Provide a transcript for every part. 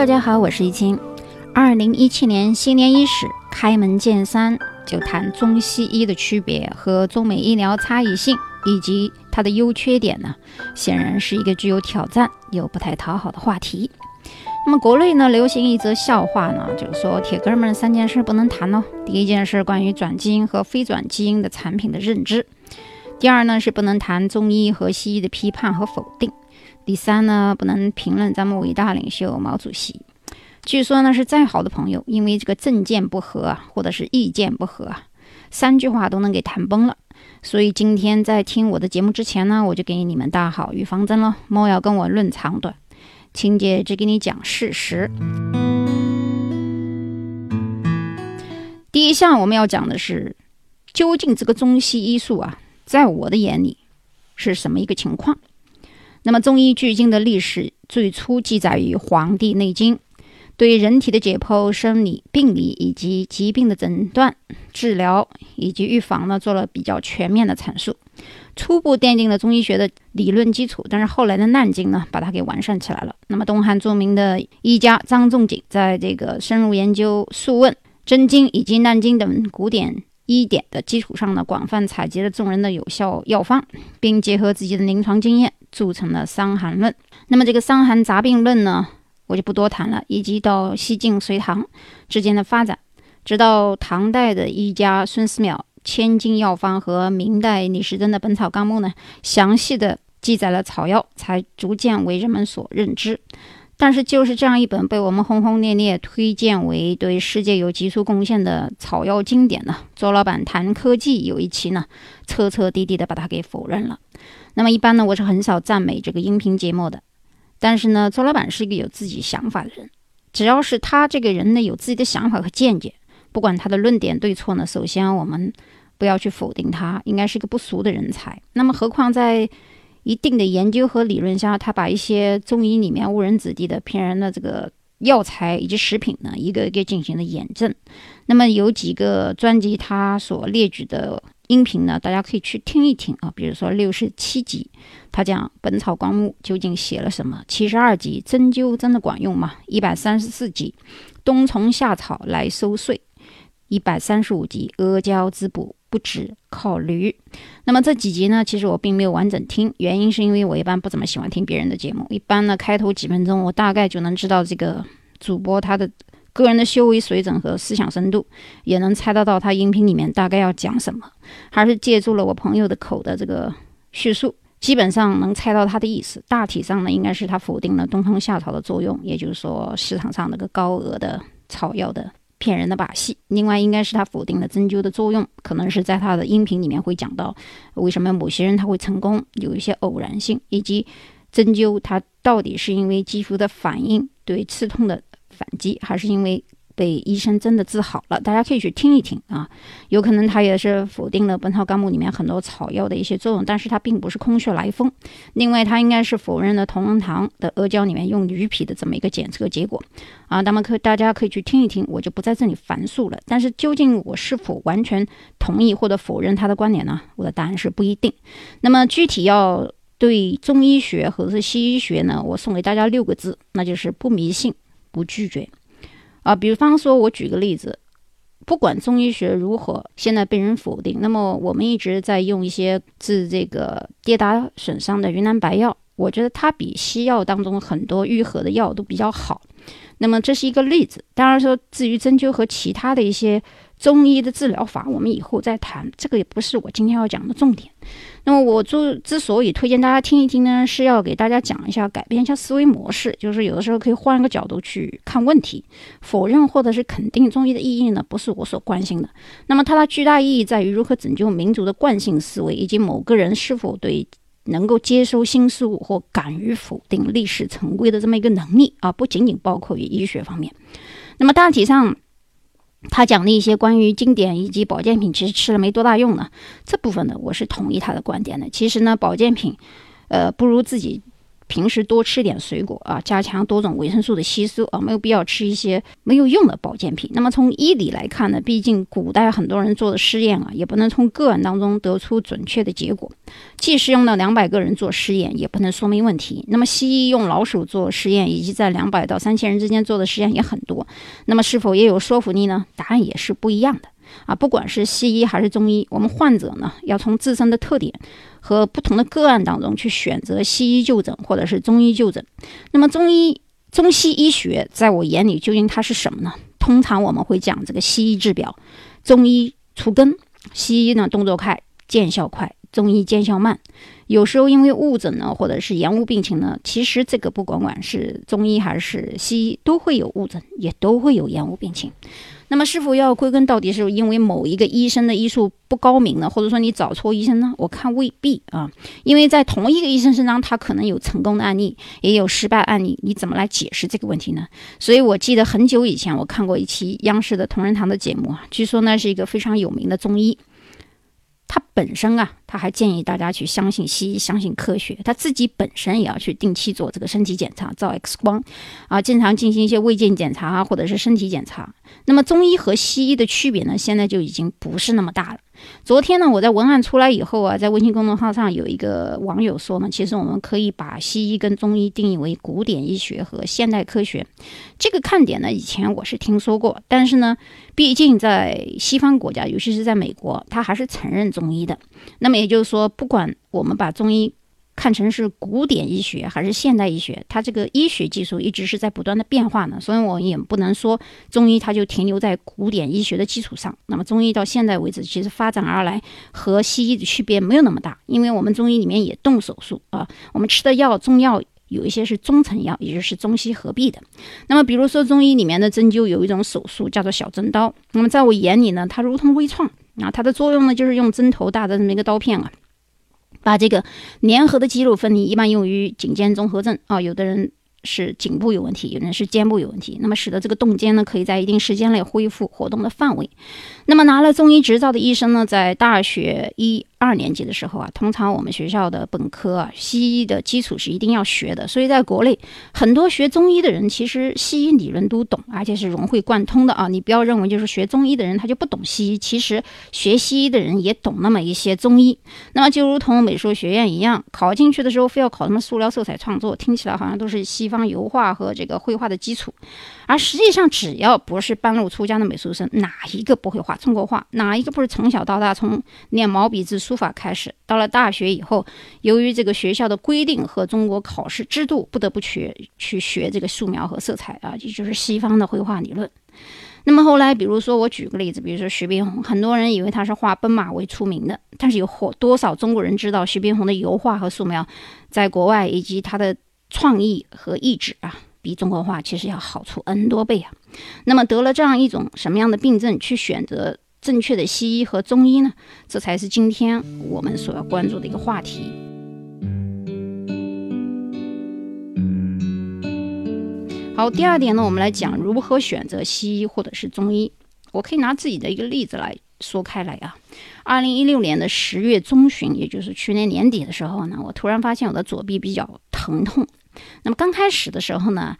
大家好，我是易清。二零一七年新年伊始，开门见山就谈中西医的区别和中美医疗差异性以及它的优缺点呢，显然是一个具有挑战又不太讨好的话题。那么国内呢，流行一则笑话呢，就是说铁哥们三件事不能谈哦。第一件事关于转基因和非转基因的产品的认知，第二呢是不能谈中医和西医的批判和否定。第三呢，不能评论咱们伟大领袖毛主席。据说呢，是再好的朋友，因为这个政见不合啊，或者是意见不合啊，三句话都能给谈崩了。所以今天在听我的节目之前呢，我就给你们打好预防针了，莫要跟我论长短，亲姐只给你讲事实。第一项我们要讲的是，究竟这个中西医术啊，在我的眼里是什么一个情况？那么，中医距今的历史最初记载于《黄帝内经》，对人体的解剖、生理、病理以及疾病的诊断、治疗以及预防呢，做了比较全面的阐述，初步奠定了中医学的理论基础。但是后来的难经呢，把它给完善起来了。那么，东汉著名的医家张仲景在这个深入研究《素问》《真经》以及《难经》等古典。医典的基础上呢，广泛采集了众人的有效药方，并结合自己的临床经验，铸成了《伤寒论》。那么这个《伤寒杂病论》呢，我就不多谈了。以及到西晋、隋唐之间的发展，直到唐代的医家孙思邈《千金药方》和明代李时珍的《本草纲目》呢，详细的记载了草药，才逐渐为人们所认知。但是就是这样一本被我们轰轰烈烈推荐为对世界有杰出贡献的草药经典呢，周老板谈科技有一期呢，彻彻底底的把它给否认了。那么一般呢，我是很少赞美这个音频节目的，但是呢，周老板是一个有自己想法的人，只要是他这个人呢有自己的想法和见解，不管他的论点对错呢，首先我们不要去否定他，应该是一个不俗的人才。那么何况在。一定的研究和理论下，他把一些中医里面误人子弟的骗人的这个药材以及食品呢，一个一个进行了验证。那么有几个专辑他所列举的音频呢，大家可以去听一听啊。比如说六十七集，他讲《本草纲目》究竟写了什么；七十二集，针灸真的管用吗？一百三十四集，冬虫夏草来收税；一百三十五集，阿胶滋补。不止靠驴，那么这几集呢？其实我并没有完整听，原因是因为我一般不怎么喜欢听别人的节目。一般呢，开头几分钟，我大概就能知道这个主播他的个人的修为水准和思想深度，也能猜得到他音频里面大概要讲什么。还是借助了我朋友的口的这个叙述，基本上能猜到他的意思。大体上呢，应该是他否定了冬虫夏草的作用，也就是说市场上那个高额的草药的。骗人的把戏。另外，应该是他否定了针灸的作用，可能是在他的音频里面会讲到为什么某些人他会成功，有一些偶然性，以及针灸它到底是因为肌肤的反应对刺痛的反击，还是因为。被医生真的治好了，大家可以去听一听啊。有可能他也是否定了《本草纲目》里面很多草药的一些作用，但是他并不是空穴来风。另外，他应该是否认了同仁堂的阿胶里面用驴皮的这么一个检测结果啊。那么可大家可以去听一听，我就不在这里繁述了。但是究竟我是否完全同意或者否认他的观点呢？我的答案是不一定。那么具体要对中医学或者是西医学呢，我送给大家六个字，那就是不迷信，不拒绝。啊，比方说，我举个例子，不管中医学如何现在被人否定，那么我们一直在用一些治这个跌打损伤的云南白药，我觉得它比西药当中很多愈合的药都比较好。那么这是一个例子。当然说，至于针灸和其他的一些。中医的治疗法，我们以后再谈，这个也不是我今天要讲的重点。那么我之之所以推荐大家听一听呢，是要给大家讲一下，改变一下思维模式，就是有的时候可以换个角度去看问题。否认或者是肯定中医的意义呢，不是我所关心的。那么它的巨大意义在于如何拯救民族的惯性思维，以及某个人是否对能够接收新事物或敢于否定历史成规的这么一个能力啊，不仅仅包括于医学方面。那么大体上。他讲的一些关于经典以及保健品，其实吃了没多大用呢。这部分呢，我是同意他的观点的。其实呢，保健品，呃，不如自己平时多吃点水果啊，加强多种维生素的吸收啊，没有必要吃一些没有用的保健品。那么从医理来看呢，毕竟古代很多人做的试验啊，也不能从个案当中得出准确的结果。即使用了两百个人做实验，也不能说明问题。那么西医用老鼠做实验，以及在两百到三千人之间做的实验也很多。那么是否也有说服力呢？答案也是不一样的啊。不管是西医还是中医，我们患者呢要从自身的特点。和不同的个案当中去选择西医就诊或者是中医就诊。那么中医、中西医学在我眼里究竟它是什么呢？通常我们会讲这个西医治表，中医除根。西医呢动作快，见效快；中医见效慢。有时候因为误诊呢，或者是延误病情呢，其实这个不管管是中医还是西医都会有误诊，也都会有延误病情。那么是否要归根到底是因为某一个医生的医术不高明呢？或者说你找错医生呢？我看未必啊，因为在同一个医生身上，他可能有成功的案例，也有失败案例，你怎么来解释这个问题呢？所以我记得很久以前我看过一期央视的同仁堂的节目啊，据说那是一个非常有名的中医。他本身啊，他还建议大家去相信西医，相信科学。他自己本身也要去定期做这个身体检查，照 X 光，啊，经常进行一些胃镜检查啊，或者是身体检查。那么中医和西医的区别呢，现在就已经不是那么大了。昨天呢，我在文案出来以后啊，在微信公众号上有一个网友说呢，其实我们可以把西医跟中医定义为古典医学和现代科学。这个看点呢，以前我是听说过，但是呢，毕竟在西方国家，尤其是在美国，他还是承认中医的。那么也就是说，不管我们把中医。看成是古典医学还是现代医学，它这个医学技术一直是在不断的变化呢，所以我也不能说中医它就停留在古典医学的基础上。那么中医到现在为止，其实发展而来和西医的区别没有那么大，因为我们中医里面也动手术啊，我们吃的药中药有一些是中成药，也就是中西合璧的。那么比如说中医里面的针灸有一种手术叫做小针刀，那么在我眼里呢，它如同微创啊，它的作用呢就是用针头大的这么一个刀片啊。把这个粘合的肌肉分离，一般用于颈肩综合症啊。有的人是颈部有问题，有人是肩部有问题，那么使得这个动肩呢，可以在一定时间内恢复活动的范围。那么拿了中医执照的医生呢，在大学一。二年级的时候啊，通常我们学校的本科啊，西医的基础是一定要学的。所以在国内，很多学中医的人其实西医理论都懂，而且是融会贯通的啊。你不要认为就是学中医的人他就不懂西医，其实学西医的人也懂那么一些中医。那么就如同美术学院一样，考进去的时候非要考什么塑料色彩创作，听起来好像都是西方油画和这个绘画的基础。而实际上，只要不是半路出家的美术生，哪一个不会画中国画？哪一个不是从小到大从练毛笔字、书法开始？到了大学以后，由于这个学校的规定和中国考试制度，不得不学去学这个素描和色彩啊，也就是西方的绘画理论。那么后来，比如说我举个例子，比如说徐悲鸿，很多人以为他是画奔马为出名的，但是有多少中国人知道徐悲鸿的油画和素描在国外以及他的创意和意志啊？比中国画其实要好出 N 多倍啊！那么得了这样一种什么样的病症，去选择正确的西医和中医呢？这才是今天我们所要关注的一个话题。好，第二点呢，我们来讲如何选择西医或者是中医。我可以拿自己的一个例子来说开来啊。二零一六年的十月中旬，也就是去年年底的时候呢，我突然发现我的左臂比较疼痛。那么刚开始的时候呢，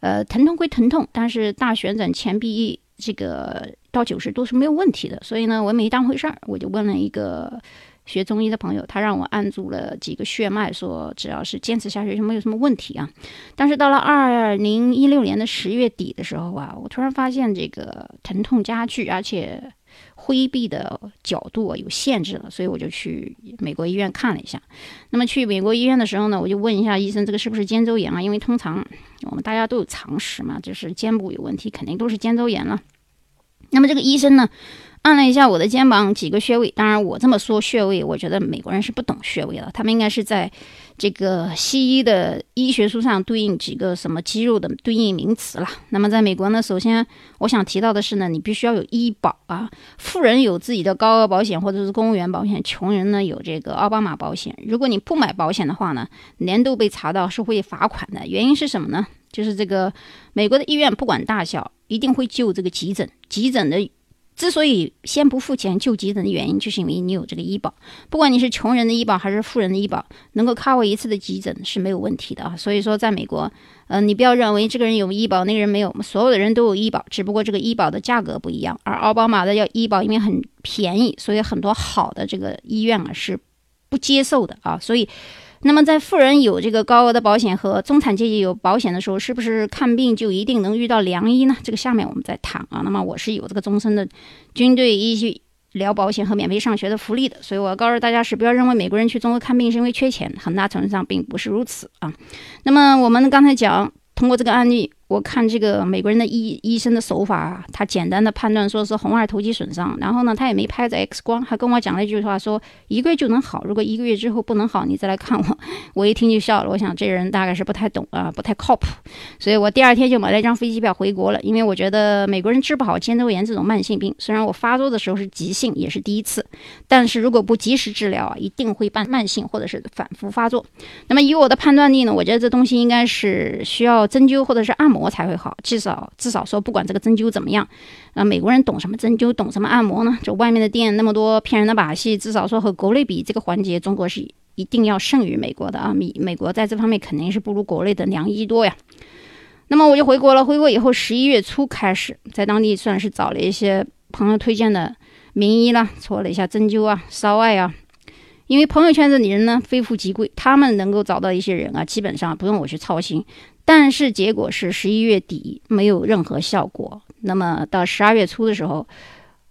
呃，疼痛归疼痛，但是大旋转前臂这个到九十度是没有问题的，所以呢，我也没当回事儿，我就问了一个学中医的朋友，他让我按住了几个血脉，说只要是坚持下去就没有什么问题啊。但是到了二零一六年的十月底的时候啊，我突然发现这个疼痛加剧，而且。挥臂的角度啊有限制了，所以我就去美国医院看了一下。那么去美国医院的时候呢，我就问一下医生，这个是不是肩周炎啊？因为通常我们大家都有常识嘛，就是肩部有问题，肯定都是肩周炎了。那么这个医生呢？按了一下我的肩膀几个穴位，当然我这么说穴位，我觉得美国人是不懂穴位的，他们应该是在这个西医的医学书上对应几个什么肌肉的对应名词了。那么在美国呢，首先我想提到的是呢，你必须要有医保啊，富人有自己的高额保险或者是公务员保险，穷人呢有这个奥巴马保险。如果你不买保险的话呢，年度被查到是会罚款的。原因是什么呢？就是这个美国的医院不管大小，一定会救这个急诊，急诊的。之所以先不付钱救急诊的原因，就是因为你有这个医保。不管你是穷人的医保还是富人的医保，能够 cover 一次的急诊是没有问题的啊。所以说，在美国，呃，你不要认为这个人有医保，那个人没有，所有的人都有医保，只不过这个医保的价格不一样。而奥巴马的要医保因为很便宜，所以很多好的这个医院啊是不接受的啊。所以。那么，在富人有这个高额的保险和中产阶级有保险的时候，是不是看病就一定能遇到良医呢？这个下面我们再谈啊。那么，我是有这个终身的军队医疗保险和免费上学的福利的，所以我要告诉大家是不要认为美国人去中国看病是因为缺钱，很大程度上并不是如此啊。那么，我们刚才讲通过这个案例。我看这个美国人的医医生的手法，他简单的判断说是红二头肌损伤，然后呢，他也没拍着 X 光，还跟我讲了一句话，说一个月就能好，如果一个月之后不能好，你再来看我。我一听就笑了，我想这人大概是不太懂啊，不太靠谱，所以我第二天就买了一张飞机票回国了，因为我觉得美国人治不好肩周炎这种慢性病，虽然我发作的时候是急性，也是第一次，但是如果不及时治疗啊，一定会慢慢性或者是反复发作。那么以我的判断力呢，我觉得这东西应该是需要针灸或者是按摩。才会好，至少至少说，不管这个针灸怎么样，啊，美国人懂什么针灸，懂什么按摩呢？就外面的店那么多骗人的把戏，至少说和国内比，这个环节中国是一定要胜于美国的啊！美美国在这方面肯定是不如国内的良医多呀。那么我就回国了，回国以后十一月初开始，在当地算是找了一些朋友推荐的名医了，做了一下针灸啊、烧艾啊。因为朋友圈子里人呢非富即贵，他们能够找到一些人啊，基本上不用我去操心。但是结果是十一月底没有任何效果。那么到十二月初的时候，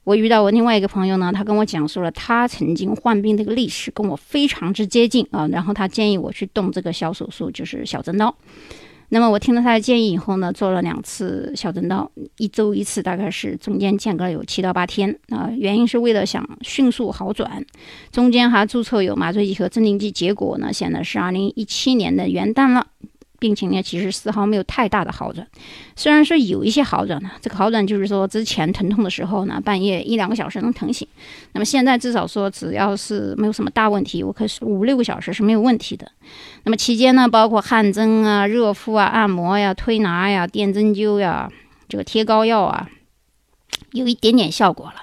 我遇到我另外一个朋友呢，他跟我讲述了他曾经患病这个历史，跟我非常之接近啊。然后他建议我去动这个小手术，就是小针刀。那么我听了他的建议以后呢，做了两次小针刀，一周一次，大概是中间间隔有七到八天啊。原因是为了想迅速好转，中间还注册有麻醉剂和镇定剂。结果呢，显得是二零一七年的元旦了。病情呢，其实丝毫没有太大的好转，虽然说有一些好转呢，这个好转就是说之前疼痛的时候呢，半夜一两个小时能疼醒，那么现在至少说只要是没有什么大问题，我可是五六个小时是没有问题的。那么期间呢，包括汗蒸啊、热敷啊、按摩呀、推拿呀、电针灸呀、这个贴膏药啊，有一点点效果了。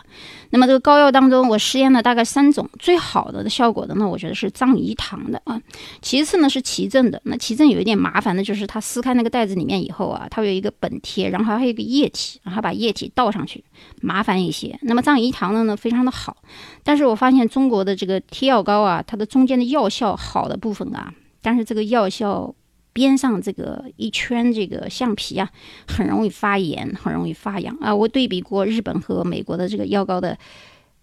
那么这个膏药当中，我试验了大概三种，最好的的效果的呢，我觉得是藏医堂的啊。其次呢是奇正的，那奇正有一点麻烦的就是它撕开那个袋子里面以后啊，它有一个本贴，然后还有一个液体，然后把液体倒上去，麻烦一些。那么藏医堂的呢非常的好，但是我发现中国的这个贴药膏啊，它的中间的药效好的部分啊，但是这个药效。边上这个一圈这个橡皮啊，很容易发炎，很容易发痒啊。我对比过日本和美国的这个药膏的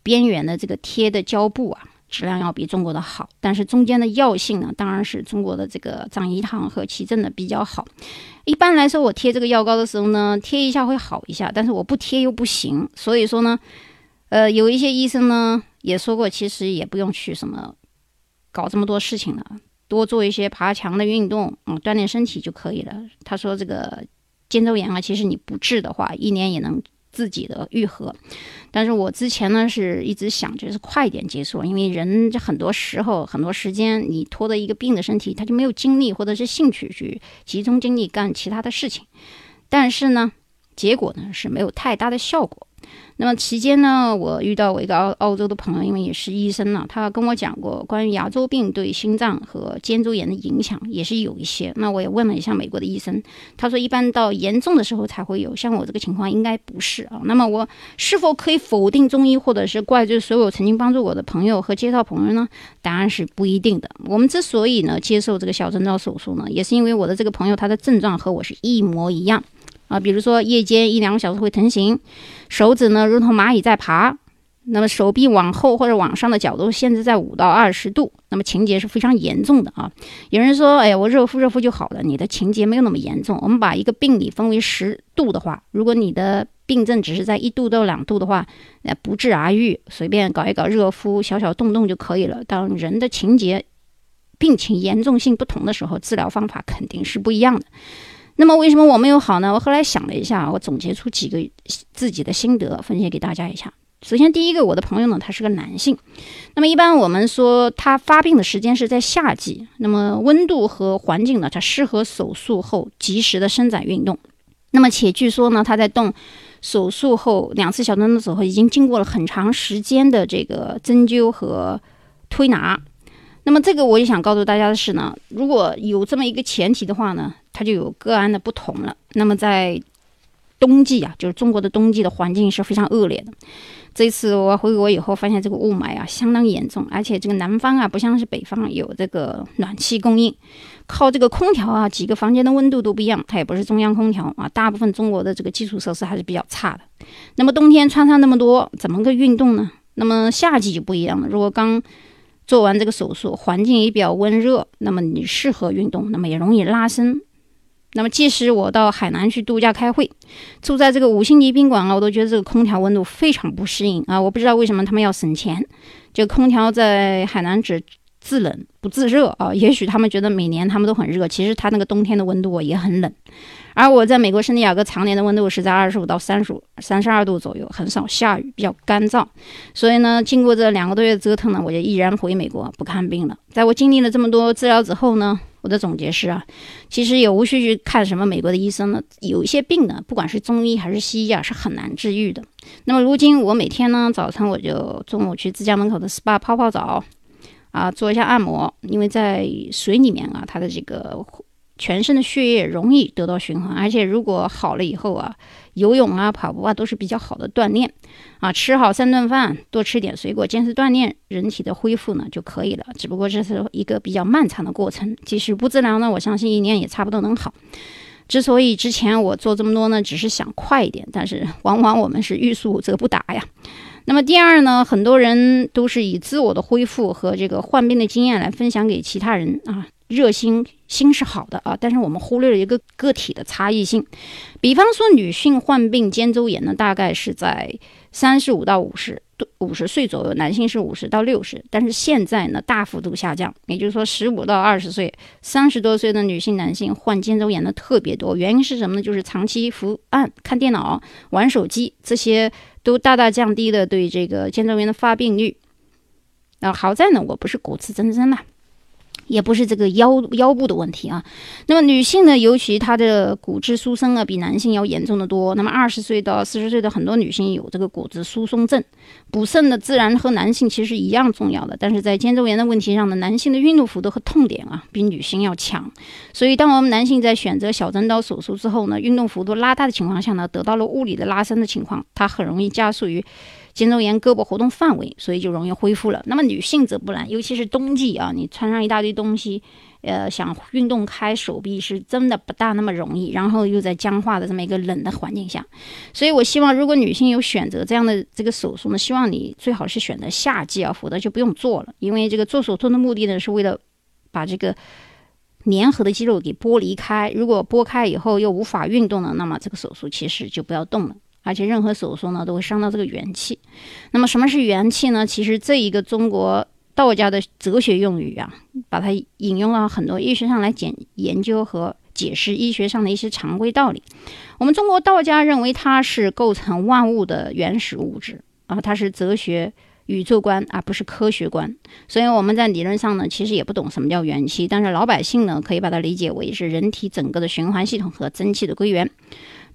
边缘的这个贴的胶布啊，质量要比中国的好，但是中间的药性呢，当然是中国的这个藏医堂和奇正的比较好。一般来说，我贴这个药膏的时候呢，贴一下会好一下，但是我不贴又不行。所以说呢，呃，有一些医生呢也说过，其实也不用去什么搞这么多事情了。多做一些爬墙的运动，嗯，锻炼身体就可以了。他说这个肩周炎啊，其实你不治的话，一年也能自己的愈合。但是我之前呢是一直想就是快一点结束，因为人这很多时候很多时间你拖着一个病的身体，他就没有精力或者是兴趣去集中精力干其他的事情。但是呢，结果呢是没有太大的效果。那么期间呢，我遇到我一个澳澳洲的朋友，因为也是医生呢，他跟我讲过关于牙周病对心脏和肩周炎的影响，也是有一些。那我也问了一下美国的医生，他说一般到严重的时候才会有，像我这个情况应该不是啊。那么我是否可以否定中医，或者是怪罪所有曾经帮助我的朋友和介绍朋友呢？答案是不一定的。我们之所以呢接受这个小针刀手术呢，也是因为我的这个朋友他的症状和我是一模一样。啊，比如说夜间一两个小时会疼醒，手指呢如同蚂蚁在爬，那么手臂往后或者往上的角度限制在五到二十度，那么情节是非常严重的啊。有人说，哎，我热敷热敷就好了，你的情节没有那么严重。我们把一个病理分为十度的话，如果你的病症只是在一度到两度的话，那，不治而愈，随便搞一搞热敷，小小动动就可以了。当人的情节、病情严重性不同的时候，治疗方法肯定是不一样的。那么为什么我没有好呢？我后来想了一下，我总结出几个自己的心得，分享给大家一下。首先，第一个，我的朋友呢，他是个男性。那么一般我们说他发病的时间是在夏季，那么温度和环境呢，它适合手术后及时的伸展运动。那么且据说呢，他在动手术后两次小动的时候，已经经过了很长时间的这个针灸和推拿。那么这个我也想告诉大家的是呢，如果有这么一个前提的话呢，它就有个案的不同了。那么在冬季啊，就是中国的冬季的环境是非常恶劣的。这次我回国以后，发现这个雾霾啊相当严重，而且这个南方啊不像是北方有这个暖气供应，靠这个空调啊，几个房间的温度都不一样，它也不是中央空调啊，大部分中国的这个基础设施还是比较差的。那么冬天穿上那么多，怎么个运动呢？那么夏季就不一样了，如果刚做完这个手术，环境也比较温热，那么你适合运动，那么也容易拉伸。那么，即使我到海南去度假开会，住在这个五星级宾馆啊，我都觉得这个空调温度非常不适应啊！我不知道为什么他们要省钱，这个空调在海南只自冷不自热啊。也许他们觉得每年他们都很热，其实它那个冬天的温度也很冷。而我在美国圣地亚哥常年的温度是在二十五到三十五、三十二度左右，很少下雨，比较干燥。所以呢，经过这两个多月折腾呢，我就毅然回美国不看病了。在我经历了这么多治疗之后呢？我的总结是啊，其实也无需去看什么美国的医生了。有一些病呢，不管是中医还是西医啊，是很难治愈的。那么如今我每天呢，早晨我就中午去自家门口的 SPA 泡泡澡，啊，做一下按摩，因为在水里面啊，它的这个。全身的血液容易得到循环，而且如果好了以后啊，游泳啊、跑步啊都是比较好的锻炼啊。吃好三顿饭，多吃点水果，坚持锻炼，人体的恢复呢就可以了。只不过这是一个比较漫长的过程，即使不治疗呢，我相信一年也差不多能好。之所以之前我做这么多呢，只是想快一点，但是往往我们是欲速则不达呀。那么第二呢，很多人都是以自我的恢复和这个患病的经验来分享给其他人啊。热心心是好的啊，但是我们忽略了一个个体的差异性。比方说，女性患病肩周炎呢，大概是在三十五到五十五十岁左右；男性是五十到六十。但是现在呢，大幅度下降，也就是说，十五到二十岁、三十多岁的女性、男性患肩周炎的特别多。原因是什么呢？就是长期伏案、看电脑、玩手机，这些都大大降低了对这个肩周炎的发病率。那好在呢，我不是骨刺增生了。也不是这个腰腰部的问题啊，那么女性呢，尤其她的骨质疏松啊，比男性要严重的多。那么二十岁到四十岁的很多女性有这个骨质疏松症，补肾呢自然和男性其实一样重要的，但是在肩周炎的问题上呢，男性的运动幅度和痛点啊比女性要强。所以当我们男性在选择小针刀手术之后呢，运动幅度拉大的情况下呢，得到了物理的拉伸的情况，它很容易加速于。肩周炎胳膊活动范围，所以就容易恢复了。那么女性则不然，尤其是冬季啊，你穿上一大堆东西，呃，想运动开手臂是真的不大那么容易。然后又在僵化的这么一个冷的环境下，所以我希望，如果女性有选择这样的这个手术呢，希望你最好是选择夏季啊，否则就不用做了。因为这个做手术的目的呢，是为了把这个粘合的肌肉给剥离开。如果剥开以后又无法运动了，那么这个手术其实就不要动了。而且任何手术呢，都会伤到这个元气。那么什么是元气呢？其实这一个中国道家的哲学用语啊，把它引用到很多医学上来解研究和解释医学上的一些常规道理。我们中国道家认为它是构成万物的原始物质啊，它是哲学宇宙观而不是科学观。所以我们在理论上呢，其实也不懂什么叫元气，但是老百姓呢，可以把它理解为是人体整个的循环系统和真气的归元。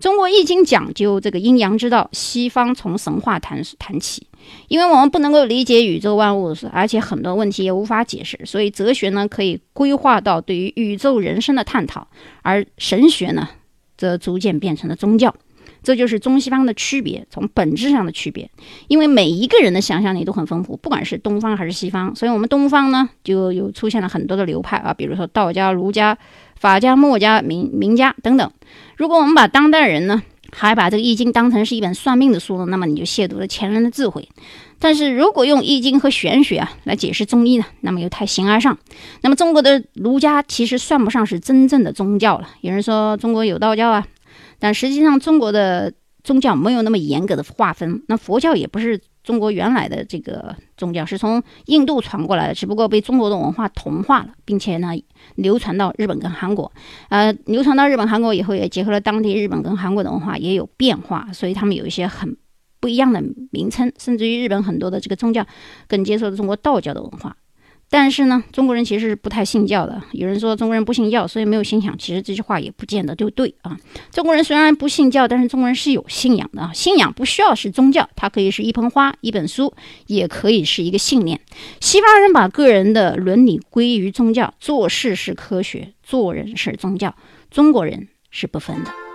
中国易经讲究这个阴阳之道，西方从神话谈谈起，因为我们不能够理解宇宙万物，而且很多问题也无法解释，所以哲学呢可以规划到对于宇宙人生的探讨，而神学呢则逐渐变成了宗教，这就是中西方的区别，从本质上的区别。因为每一个人的想象力都很丰富，不管是东方还是西方，所以我们东方呢就有出现了很多的流派啊，比如说道家、儒家。法家、墨家、名名家等等。如果我们把当代人呢，还把这个《易经》当成是一本算命的书呢，那么你就亵渎了前人的智慧。但是如果用《易经》和玄学啊来解释中医呢，那么又太形而上。那么中国的儒家其实算不上是真正的宗教了。有人说中国有道教啊，但实际上中国的宗教没有那么严格的划分。那佛教也不是。中国原来的这个宗教是从印度传过来的，只不过被中国的文化同化了，并且呢流传到日本跟韩国，呃，流传到日本、韩国以后，也结合了当地日本跟韩国的文化，也有变化，所以他们有一些很不一样的名称，甚至于日本很多的这个宗教更接受了中国道教的文化。但是呢，中国人其实是不太信教的。有人说中国人不信教，所以没有心想。其实这句话也不见得就对啊。中国人虽然不信教，但是中国人是有信仰的啊。信仰不需要是宗教，它可以是一盆花、一本书，也可以是一个信念。西方人把个人的伦理归于宗教，做事是科学，做人是宗教。中国人是不分的。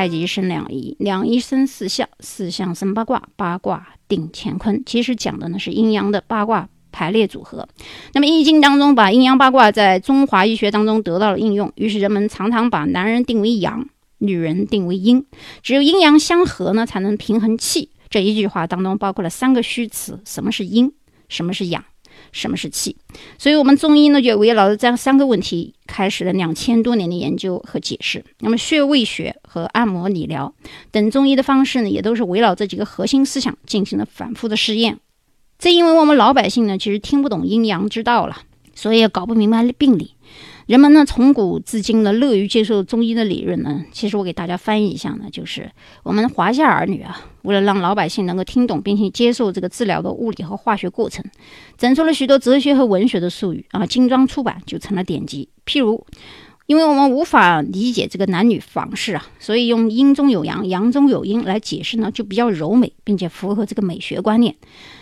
太极生两仪，两仪生四象，四象生八卦，八卦定乾坤。其实讲的呢是阴阳的八卦排列组合。那么《易经》当中把阴阳八卦在中华医学当中得到了应用，于是人们常常把男人定为阳，女人定为阴。只有阴阳相合呢，才能平衡气。这一句话当中包括了三个虚词：什么是阴？什么是阳？什么是气？所以，我们中医呢就围绕着这样三个问题，开始了两千多年的研究和解释。那么，穴位学和按摩理疗等中医的方式呢，也都是围绕这几个核心思想进行了反复的试验。正因为我们老百姓呢，其实听不懂阴阳之道了，所以也搞不明白病理。人们呢，从古至今呢，乐于接受中医的理论呢。其实我给大家翻译一下呢，就是我们华夏儿女啊，为了让老百姓能够听懂并且接受这个治疗的物理和化学过程，整出了许多哲学和文学的术语啊，精装出版就成了典籍。譬如，因为我们无法理解这个男女房事啊，所以用阴中有阳，阳中有阴来解释呢，就比较柔美，并且符合这个美学观念。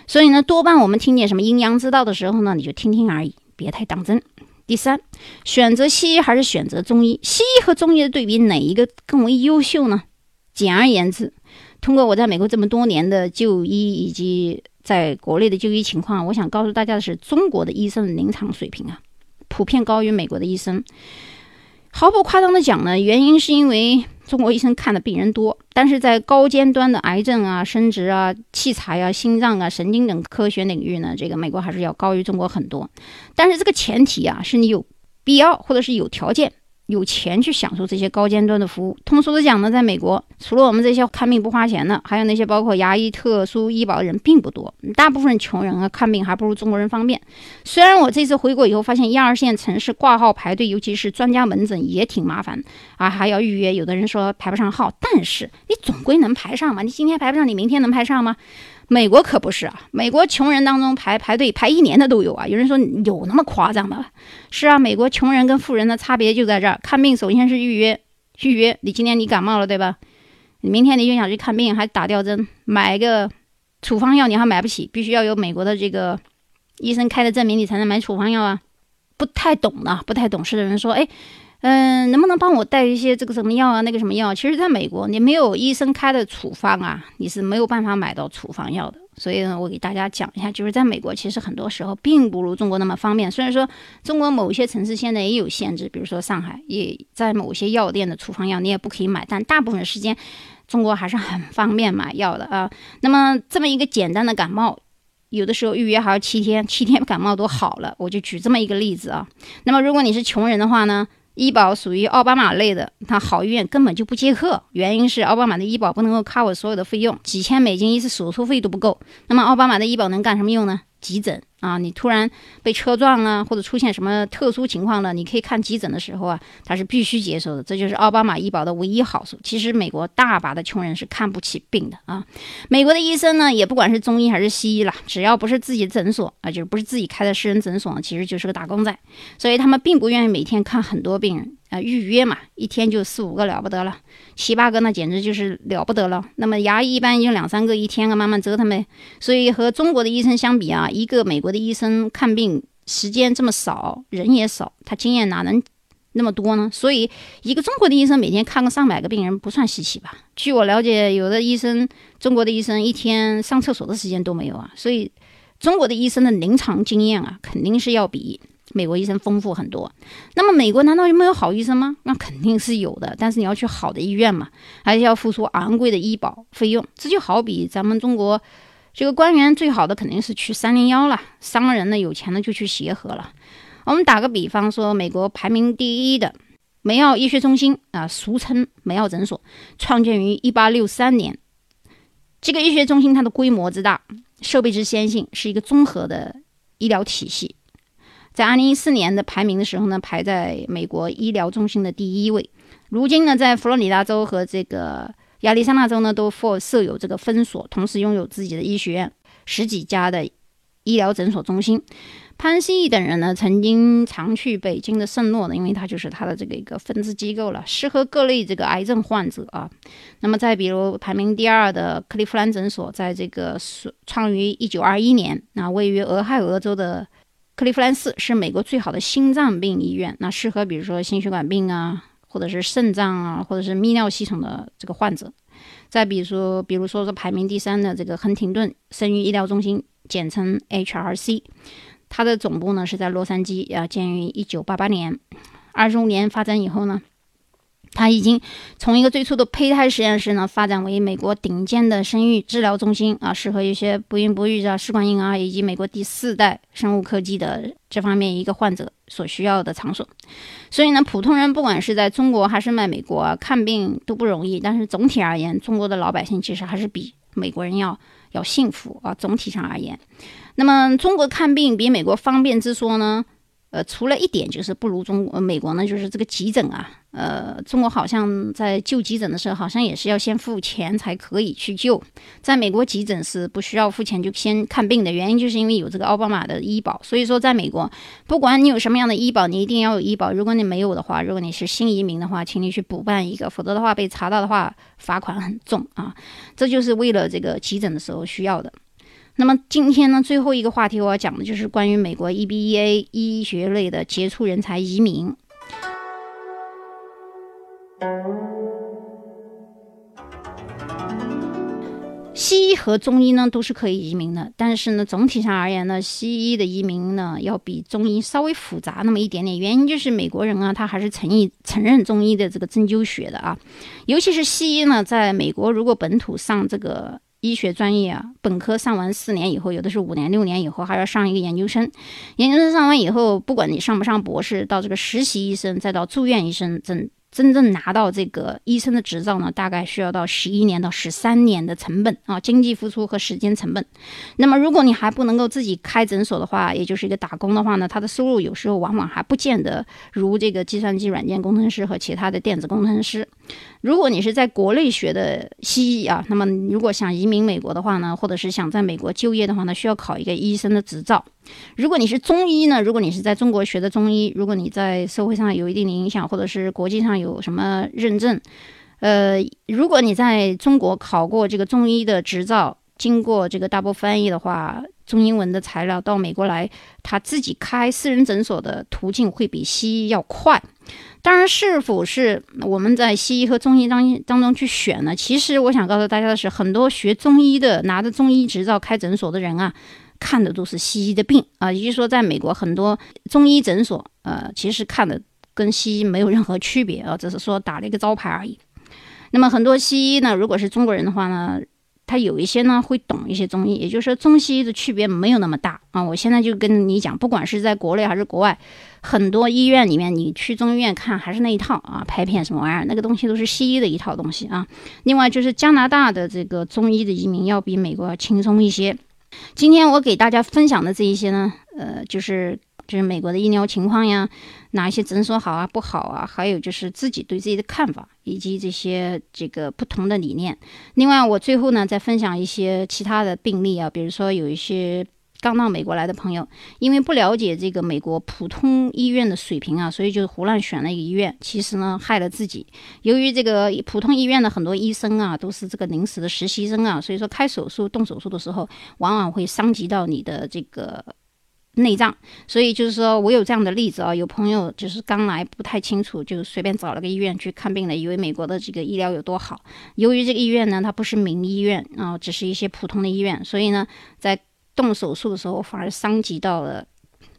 所以呢，多半我们听见什么阴阳之道的时候呢，你就听听而已，别太当真。第三，选择西医还是选择中医？西医和中医的对比，哪一个更为优秀呢？简而言之，通过我在美国这么多年的就医以及在国内的就医情况，我想告诉大家的是，中国的医生的临床水平啊，普遍高于美国的医生。毫不夸张的讲呢，原因是因为。中国医生看的病人多，但是在高尖端的癌症啊、生殖啊、器材啊、心脏啊、神经等科学领域呢，这个美国还是要高于中国很多。但是这个前提啊，是你有必要或者是有条件。有钱去享受这些高尖端的服务。通俗的讲呢，在美国，除了我们这些看病不花钱的，还有那些包括牙医、特殊医保的人并不多。大部分穷人啊，看病还不如中国人方便。虽然我这次回国以后发现，一二线城市挂号排队，尤其是专家门诊也挺麻烦啊，还要预约。有的人说排不上号，但是你总归能排上嘛。你今天排不上，你明天能排上吗？美国可不是啊，美国穷人当中排排队排一年的都有啊。有人说有那么夸张吗？是啊，美国穷人跟富人的差别就在这儿。看病首先是预约，预约。你今天你感冒了对吧？你明天你就想去看病，还打吊针，买个处方药你还买不起，必须要有美国的这个医生开的证明，你才能买处方药啊。不太懂的、不太懂事的人说，哎。嗯，能不能帮我带一些这个什么药啊，那个什么药？其实，在美国，你没有医生开的处方啊，你是没有办法买到处方药的。所以呢，我给大家讲一下，就是在美国，其实很多时候并不如中国那么方便。虽然说中国某些城市现在也有限制，比如说上海，也在某些药店的处方药你也不可以买，但大部分时间，中国还是很方便买药的啊。那么，这么一个简单的感冒，有的时候预约还要七天，七天感冒都好了。我就举这么一个例子啊。那么，如果你是穷人的话呢？医保属于奥巴马类的，他好医院根本就不接客，原因是奥巴马的医保不能够 cover 所有的费用，几千美金一次手术费都不够。那么奥巴马的医保能干什么用呢？急诊啊，你突然被车撞了，或者出现什么特殊情况了，你可以看急诊的时候啊，他是必须接受的，这就是奥巴马医保的唯一好处。其实美国大把的穷人是看不起病的啊。美国的医生呢，也不管是中医还是西医啦，只要不是自己诊所啊，就是不是自己开的私人诊所，其实就是个打工仔，所以他们并不愿意每天看很多病人。啊，预约嘛，一天就四五个了不得了，七八个那简直就是了不得了。那么牙医一般就两三个一天啊，慢慢折腾呗。所以和中国的医生相比啊，一个美国的医生看病时间这么少，人也少，他经验哪能那么多呢？所以一个中国的医生每天看个上百个病人不算稀奇吧？据我了解，有的医生，中国的医生一天上厕所的时间都没有啊。所以中国的医生的临床经验啊，肯定是要比。美国医生丰富很多，那么美国难道就没有好医生吗？那肯定是有的，但是你要去好的医院嘛，还是要付出昂贵的医保费用。这就好比咱们中国这个官员最好的肯定是去三零幺了，商人呢有钱的就去协和了。我们打个比方说，美国排名第一的梅奥医学中心啊，俗称梅奥诊所，创建于一八六三年。这个医学中心它的规模之大，设备之先进，是一个综合的医疗体系。在二零一四年的排名的时候呢，排在美国医疗中心的第一位。如今呢，在佛罗里达州和这个亚利桑那州呢，都设设有这个分所，同时拥有自己的医学院，十几家的医疗诊所中心。潘希义等人呢，曾经常去北京的圣诺呢，因为他就是他的这个一个分支机构了，适合各类这个癌症患者啊。那么再比如排名第二的克利夫兰诊所，在这个创于一九二一年，那位于俄亥俄州的克利夫兰市是美国最好的心脏病医院，那适合比如说心血管病啊，或者是肾脏啊，或者是泌尿系统的这个患者。再比如说，比如说是排名第三的这个亨廷顿生育医疗中心，简称 HRC。它的总部呢是在洛杉矶，啊，建于一九八八年，二十五年发展以后呢，它已经从一个最初的胚胎实验室呢，发展为美国顶尖的生育治疗中心啊，适合一些不孕不育啊、试管婴儿以及美国第四代生物科技的这方面一个患者所需要的场所。所以呢，普通人不管是在中国还是在美国，看病都不容易。但是总体而言，中国的老百姓其实还是比美国人要要幸福啊。总体上而言。那么中国看病比美国方便之说呢？呃，除了一点就是不如中呃美国呢，就是这个急诊啊，呃，中国好像在救急诊的时候，好像也是要先付钱才可以去救。在美国急诊是不需要付钱就先看病的原因，就是因为有这个奥巴马的医保。所以说，在美国，不管你有什么样的医保，你一定要有医保。如果你没有的话，如果你是新移民的话，请你去补办一个，否则的话被查到的话，罚款很重啊。这就是为了这个急诊的时候需要的。那么今天呢，最后一个话题我要讲的就是关于美国 EBA 医学类的杰出人才移民。西医和中医呢都是可以移民的，但是呢，总体上而言呢，西医的移民呢要比中医稍微复杂那么一点点。原因就是美国人啊，他还是承认承认中医的这个针灸学的啊，尤其是西医呢，在美国如果本土上这个。医学专业啊，本科上完四年以后，有的是五年、六年以后还要上一个研究生。研究生上完以后，不管你上不上博士，到这个实习医生，再到住院医生，真真正拿到这个医生的执照呢，大概需要到十一年到十三年的成本啊，经济付出和时间成本。那么，如果你还不能够自己开诊所的话，也就是一个打工的话呢，他的收入有时候往往还不见得如这个计算机软件工程师和其他的电子工程师。如果你是在国内学的西医啊，那么如果想移民美国的话呢，或者是想在美国就业的话呢，需要考一个医生的执照。如果你是中医呢，如果你是在中国学的中医，如果你在社会上有一定的影响，或者是国际上有什么认证，呃，如果你在中国考过这个中医的执照，经过这个 double 翻译的话，中英文的材料到美国来，他自己开私人诊所的途径会比西医要快。当然，是否是我们在西医和中医当当中去选呢？其实我想告诉大家的是，很多学中医的拿着中医执照开诊所的人啊，看的都是西医的病啊。也就是说，在美国很多中医诊所，呃，其实看的跟西医没有任何区别啊，只是说打了一个招牌而已。那么很多西医呢，如果是中国人的话呢？他有一些呢会懂一些中医，也就是说中西医的区别没有那么大啊。我现在就跟你讲，不管是在国内还是国外，很多医院里面你去中医院看还是那一套啊，拍片什么玩意儿，那个东西都是西医的一套东西啊。另外就是加拿大的这个中医的移民要比美国要轻松一些。今天我给大家分享的这一些呢，呃，就是。就是美国的医疗情况呀，哪一些诊所好啊，不好啊？还有就是自己对自己的看法，以及这些这个不同的理念。另外，我最后呢再分享一些其他的病例啊，比如说有一些刚到美国来的朋友，因为不了解这个美国普通医院的水平啊，所以就胡乱选了一个医院，其实呢害了自己。由于这个普通医院的很多医生啊都是这个临时的实习生啊，所以说开手术、动手术的时候，往往会伤及到你的这个。内脏，所以就是说我有这样的例子啊，有朋友就是刚来不太清楚，就随便找了个医院去看病了，以为美国的这个医疗有多好。由于这个医院呢，它不是名医院啊，只是一些普通的医院，所以呢，在动手术的时候反而伤及到了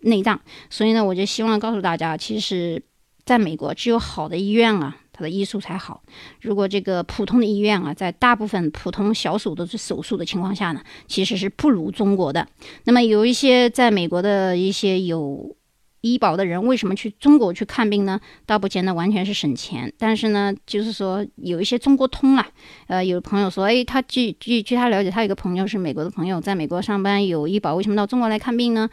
内脏。所以呢，我就希望告诉大家，其实在美国只有好的医院啊。他的医术才好。如果这个普通的医院啊，在大部分普通小手都是手术的情况下呢，其实是不如中国的。那么有一些在美国的一些有医保的人为什么去中国去看病呢？倒不见得完全是省钱，但是呢，就是说有一些中国通啦。呃，有朋友说，哎，他据据据他了解，他有个朋友是美国的朋友，在美国上班有医保，为什么到中国来看病呢？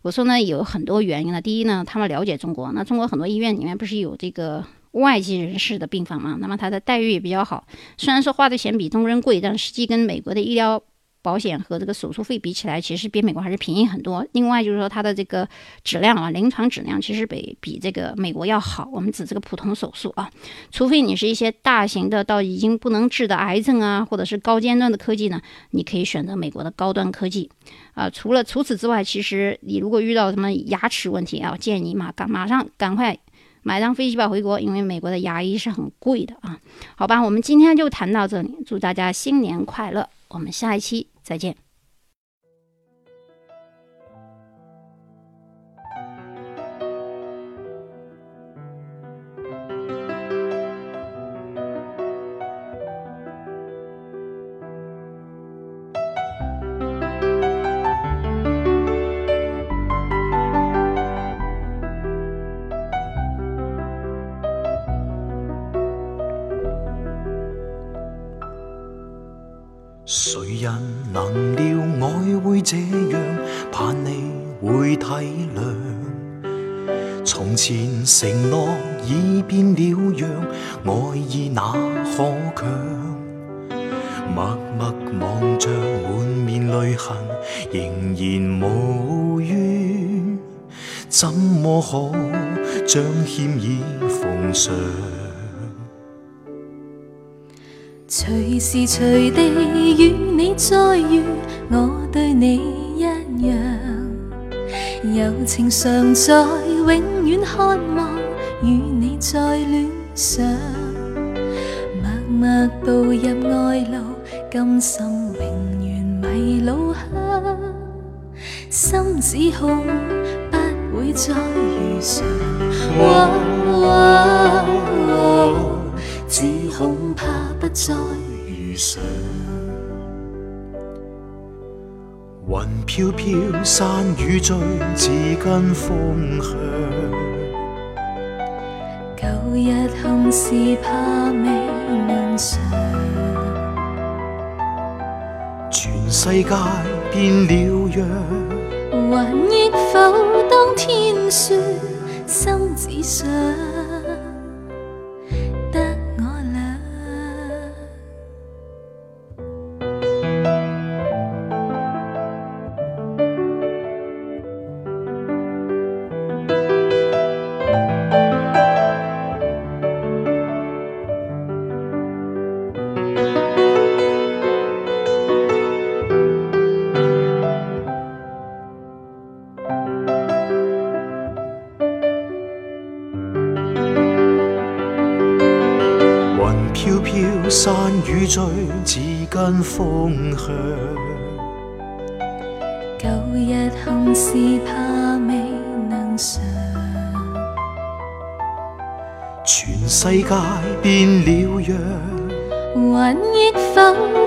我说呢，有很多原因呢。第一呢，他们了解中国，那中国很多医院里面不是有这个外籍人士的病房嘛？那么他的待遇也比较好，虽然说花的钱比中国人贵，但实际跟美国的医疗。保险和这个手术费比起来，其实比美国还是便宜很多。另外就是说，它的这个质量啊，临床质量其实比比这个美国要好。我们指这个普通手术啊，除非你是一些大型的到已经不能治的癌症啊，或者是高尖端的科技呢，你可以选择美国的高端科技啊。除了除此之外，其实你如果遇到什么牙齿问题啊，建议你马赶马上赶快买张飞机票回国，因为美国的牙医是很贵的啊。好吧，我们今天就谈到这里，祝大家新年快乐，我们下一期。再见。怎么可将歉意奉上？随时随地与你再遇，我对你一样。柔情常在，永远渴望与你再恋上。默默步入爱路，甘心永远迷路向。心只空会再遇上。只恐怕不再遇上。云飘飘，山雨醉，自跟风向。旧日红事怕未能偿。全世界变了样，还忆否当天说，心只想。雨醉，自跟风向。旧日红事怕未能偿。全世界变了样，还忆否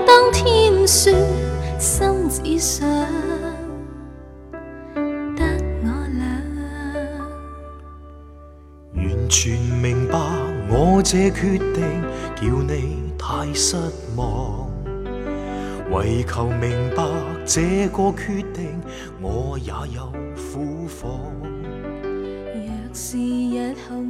当天说，心只想得我俩。完全明白我这决定，叫你。太失望，为求明白这个决定，我也有苦况。若是日后。